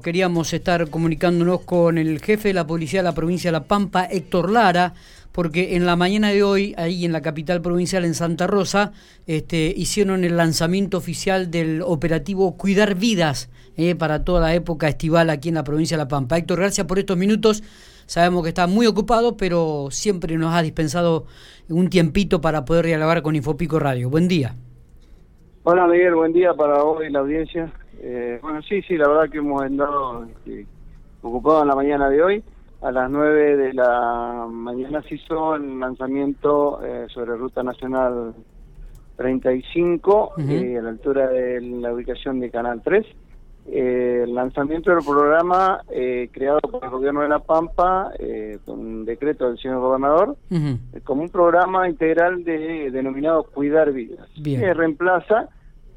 Queríamos estar comunicándonos con el jefe de la policía de la provincia de La Pampa, Héctor Lara, porque en la mañana de hoy, ahí en la capital provincial, en Santa Rosa, este, hicieron el lanzamiento oficial del operativo Cuidar Vidas eh, para toda la época estival aquí en la provincia de La Pampa. Héctor, gracias por estos minutos. Sabemos que está muy ocupado, pero siempre nos ha dispensado un tiempito para poder dialogar con Infopico Radio. Buen día. Hola Miguel, buen día para hoy la audiencia. Eh, bueno, sí, sí, la verdad que hemos andado este, ocupados en la mañana de hoy. A las 9 de la mañana se hizo el lanzamiento eh, sobre Ruta Nacional 35, eh, a la altura de la ubicación de Canal 3. el lanzamiento del programa creado por el gobierno de La Pampa, con un decreto del señor gobernador, como un programa integral de, denominado Cuidar Vidas, que reemplaza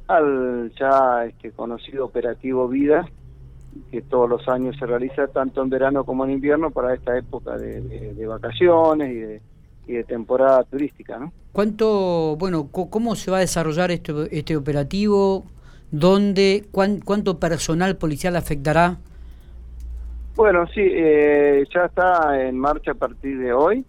al ya este, conocido operativo Vida, que todos los años se realiza tanto en verano como en invierno para esta época de, vacaciones y de, y de, temporada turística. ¿no? ¿Cuánto, bueno, cómo se va a desarrollar este, este operativo? ¿Dónde? ¿Cuánto personal policial afectará? Bueno, sí, eh, ya está en marcha a partir de hoy.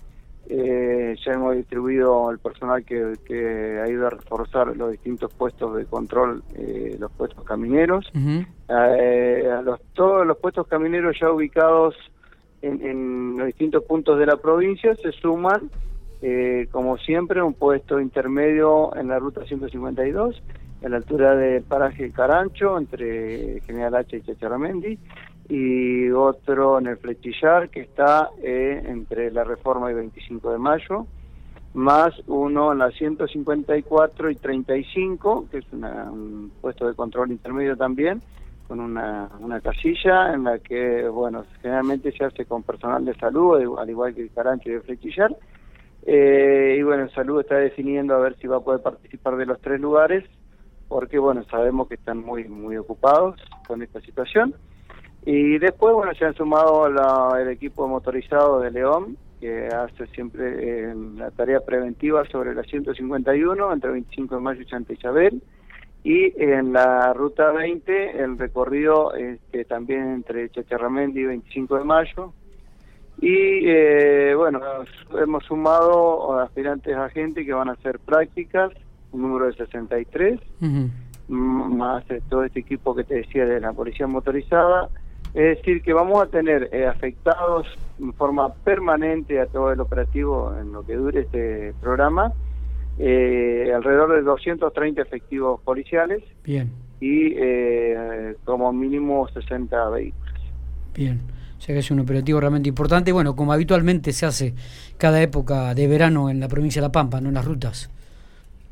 Eh, ya hemos distribuido el personal que, que, ha ido a reforzar los distintos puestos de control, eh, los puestos camineros. Eh, a los, todos los puestos camineros ya ubicados en, los distintos puntos de la provincia se suman, como siempre, un puesto intermedio en la ruta 152, a la altura del paraje Carancho, entre General H y Chacharamendi y otro en el Flechillar, que está eh, entre la Reforma y 25 de Mayo, más uno en la 154 y 35, que es un puesto de control intermedio también, con una, una casilla en la que, bueno, generalmente se hace con personal de salud, al igual que el Carancho y el Flechillar. Eh, y bueno, Salud está definiendo a ver si va a poder participar de los tres lugares, porque bueno, sabemos que están muy, muy ocupados con esta situación. Y después, bueno, se han sumado el equipo motorizado de León, que hace siempre eh, la tarea preventiva sobre la 151 entre 25 de mayo y Santa Isabel. Y en la ruta 20, el recorrido este, también entre Chacharramendi y 25 de mayo. Y eh, bueno, hemos sumado aspirantes a gente que van a hacer prácticas, un número de 63, más todo este equipo que te decía de la policía motorizada es decir, que vamos a tener eh, afectados en forma permanente a todo el operativo en lo que dure este programa, eh, alrededor de 230 efectivos policiales Bien. y eh, como mínimo 60 vehículos. Bien, o sea que es un operativo realmente importante, bueno, como habitualmente se hace cada época de verano en la provincia de La Pampa, no en las rutas.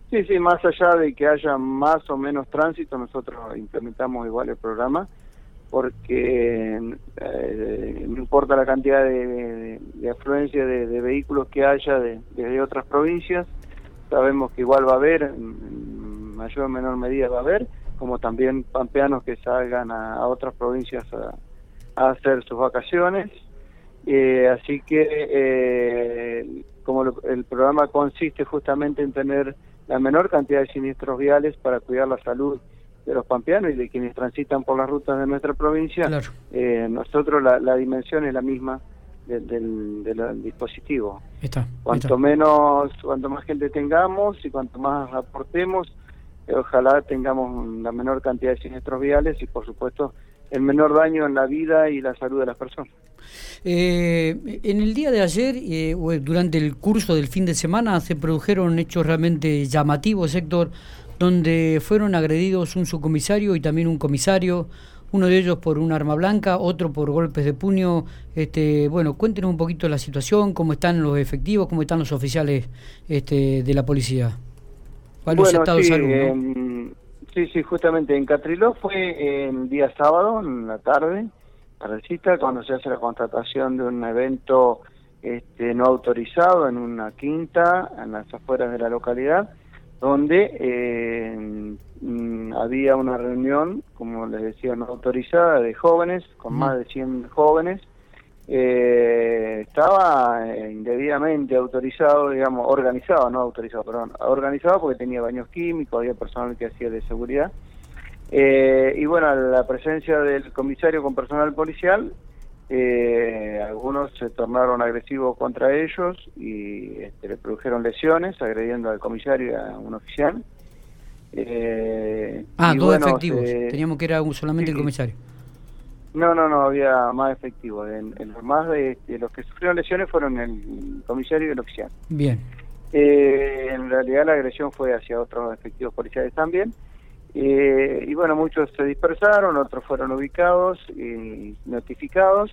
Sí, sí, más allá de que haya más o menos tránsito, nosotros implementamos igual el programa porque eh, no importa la cantidad de, afluencia de, vehículos que haya de, otras provincias, sabemos que igual va a haber, en mayor o menor medida va a haber, como también pampeanos que salgan a, otras provincias a, hacer sus vacaciones. Eh, así que eh, como el programa consiste justamente en tener la menor cantidad de siniestros viales para cuidar la salud de los pampeanos y de quienes transitan por las rutas de nuestra provincia, eh, nosotros la, dimensión es la misma del, dispositivo. cuanto menos, cuanto más gente tengamos y cuanto más aportemos, eh, ojalá tengamos la menor cantidad de siniestros viales y por supuesto el menor daño en la vida y la salud de las personas. Eh, en el día de ayer, eh, durante el curso del fin de semana, se produjeron hechos realmente llamativos, Héctor, donde fueron agredidos un subcomisario y también un comisario, uno de ellos por un arma blanca, otro por golpes de puño. Este, bueno, cuéntenos un poquito la situación, cómo están los efectivos, cómo están los oficiales este, de la policía. ¿Cuál bueno, estado sí, de salud? sí, sí, justamente en Catriló fue el día sábado, en la tarde, cita cuando se hace la contratación de un evento este, no autorizado en una quinta, en las afueras de la localidad donde eh, mm, había una reunión, como les decía, no autorizada de jóvenes, con más de 100 jóvenes. Eh, estaba eh, indebidamente autorizado, digamos, organizado, no autorizado, perdón, organizado porque tenía baños químicos, había personal que hacía de seguridad. Eh, y bueno, la presencia del comisario con personal policial, eh, algunos se tornaron agresivos contra ellos y este, le produjeron lesiones, agrediendo al comisario y a un oficial. Eh, ah, dos efectivos. Teníamos que era solamente el comisario. No, no, no, había más efectivos. En, los más de, los que sufrieron lesiones fueron el comisario y el oficial. Bien. Eh, en realidad la agresión fue hacia otros efectivos policiales también. Eh, y bueno, muchos se dispersaron, otros fueron ubicados y notificados.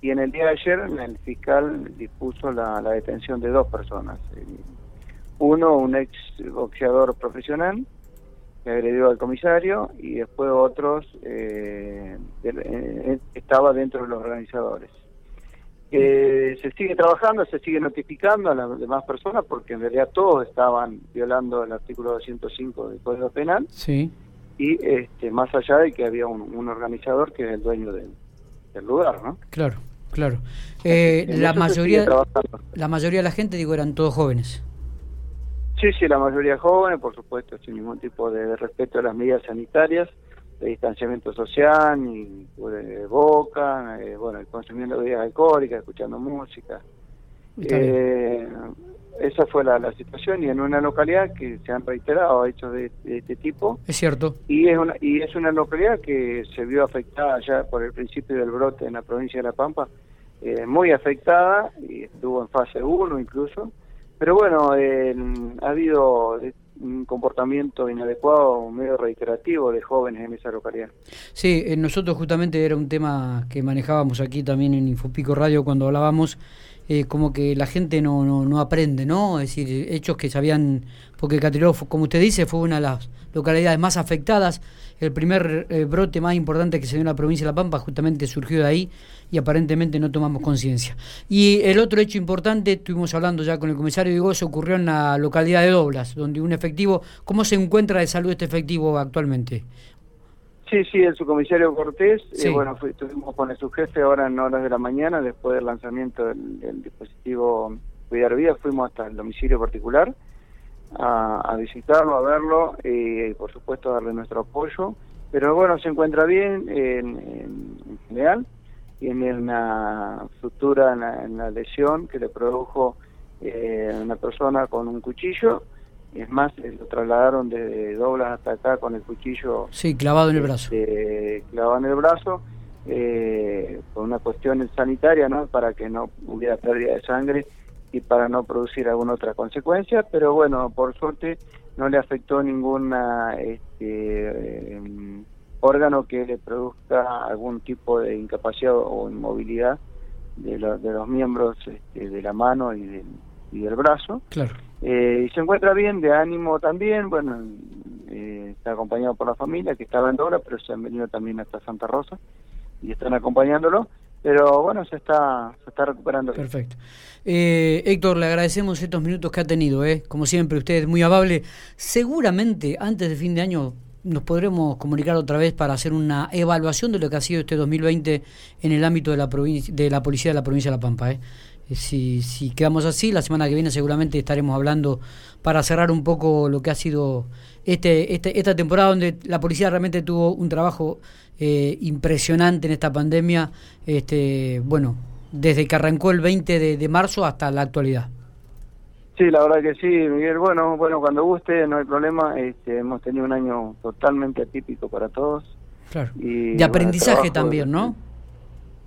Y en el día de ayer el fiscal dispuso la, detención de dos personas. Uno, un ex boxeador profesional, que agredió al comisario y después otros eh, eh, estaba dentro de los organizadores. Se sigue trabajando, se sigue notificando a las demás personas porque en realidad todos estaban violando el artículo 205 del Código Penal. Sí. Y este, más allá de que había un, organizador que es el dueño del, lugar, ¿no? Claro, claro. Eh, la mayoría, la mayoría de la gente, digo, eran todos jóvenes. Sí, sí, la mayoría jóvenes, por supuesto, sin ningún tipo de, respeto a las medidas sanitarias, de distanciamiento social, ni de boca, eh, bueno, consumiendo bebidas alcohólicas, escuchando música. Eh, esa fue la, situación y en una localidad que se han reiterado hechos de, este tipo. Es cierto. Y es, una, y es una localidad que se vio afectada ya por el principio del brote en la provincia de La Pampa, eh, muy afectada, y estuvo en fase 1 incluso, pero bueno, ha habido un comportamiento inadecuado, medio reiterativo de jóvenes en esa localidad. Sí, eh, nosotros justamente era un tema que manejábamos aquí también en Infopico Radio cuando hablábamos, eh, como que la gente no, no, no aprende, ¿no? Es decir, hechos que se habían, porque Catiló, como usted dice, fue una de las localidades más afectadas. El primer eh, brote más importante que se dio en la provincia de La Pampa justamente surgió de ahí y aparentemente no tomamos conciencia. Y el otro hecho importante, estuvimos hablando ya con el comisario Diego, se ocurrió en la localidad de Doblas, donde un efectivo, ¿cómo se encuentra de salud este efectivo actualmente? Sí, sí, el subcomisario Cortés, eh, bueno, estuvimos con el subjefe ahora en horas de la mañana, después del lanzamiento del, dispositivo Cuidar Vida, fuimos hasta el domicilio particular a, visitarlo, a verlo y por supuesto darle nuestro apoyo. Pero bueno, se encuentra bien en, general, tiene una fractura en la, lesión que le produjo eh, una persona con un cuchillo. Es más, lo trasladaron de Doblas hasta acá con el cuchillo. Sí, clavado en el brazo. Este, clavado en el brazo, eh, por una cuestión sanitaria, ¿no? Para que no hubiera pérdida de sangre y para no producir alguna otra consecuencia, pero bueno, por suerte no le afectó ninguna este, em, órgano que le produzca algún tipo de incapacidad o inmovilidad de, de los miembros este, de la mano y del, y del brazo. Claro. Eh, y se encuentra bien, de ánimo también, bueno, eh, está acompañado por la familia que estaba en Dora, pero se han venido también hasta Santa Rosa y están acompañándolo pero bueno, se está, se está recuperando. Perfecto. Eh, Héctor, le agradecemos estos minutos que ha tenido, ¿eh? como siempre, usted es muy amable. Seguramente antes de fin de año nos podremos comunicar otra vez para hacer una evaluación de lo que ha sido este 2020 en el ámbito de la, de la policía de la provincia de La Pampa. ¿eh? Eh si, si quedamos así, la semana que viene seguramente estaremos hablando para cerrar un poco lo que ha sido este, este, esta temporada donde la policía realmente tuvo un trabajo eh, impresionante en esta pandemia, este, bueno, desde que arrancó el 20 de, marzo hasta la actualidad. Sí, la verdad que sí, Miguel. Bueno, bueno, cuando guste, no hay problema. Este, hemos tenido un año totalmente atípico para todos. Claro. Y, de aprendizaje también, ¿no?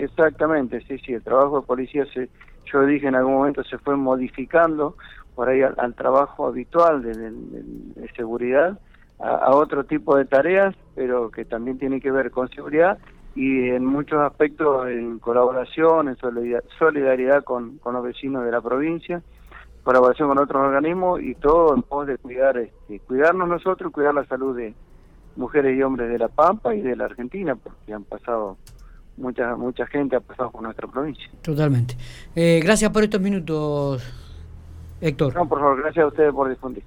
Exactamente, sí, sí. El trabajo de policía, se, yo dije en algún momento, se fue modificando por ahí al, trabajo habitual de, seguridad, a, otro tipo de tareas, pero que también tiene que ver con seguridad y en muchos aspectos en colaboración, en solidaridad con, los vecinos de la provincia, colaboración con otros organismos y todo en pos de cuidar, este, cuidarnos nosotros y cuidar la salud de mujeres y hombres de La Pampa y de la Argentina, porque han pasado mucha mucha gente ha pasado por nuestra provincia. Totalmente. Eh, gracias por estos minutos, Héctor. No, por favor, gracias a ustedes por difundir.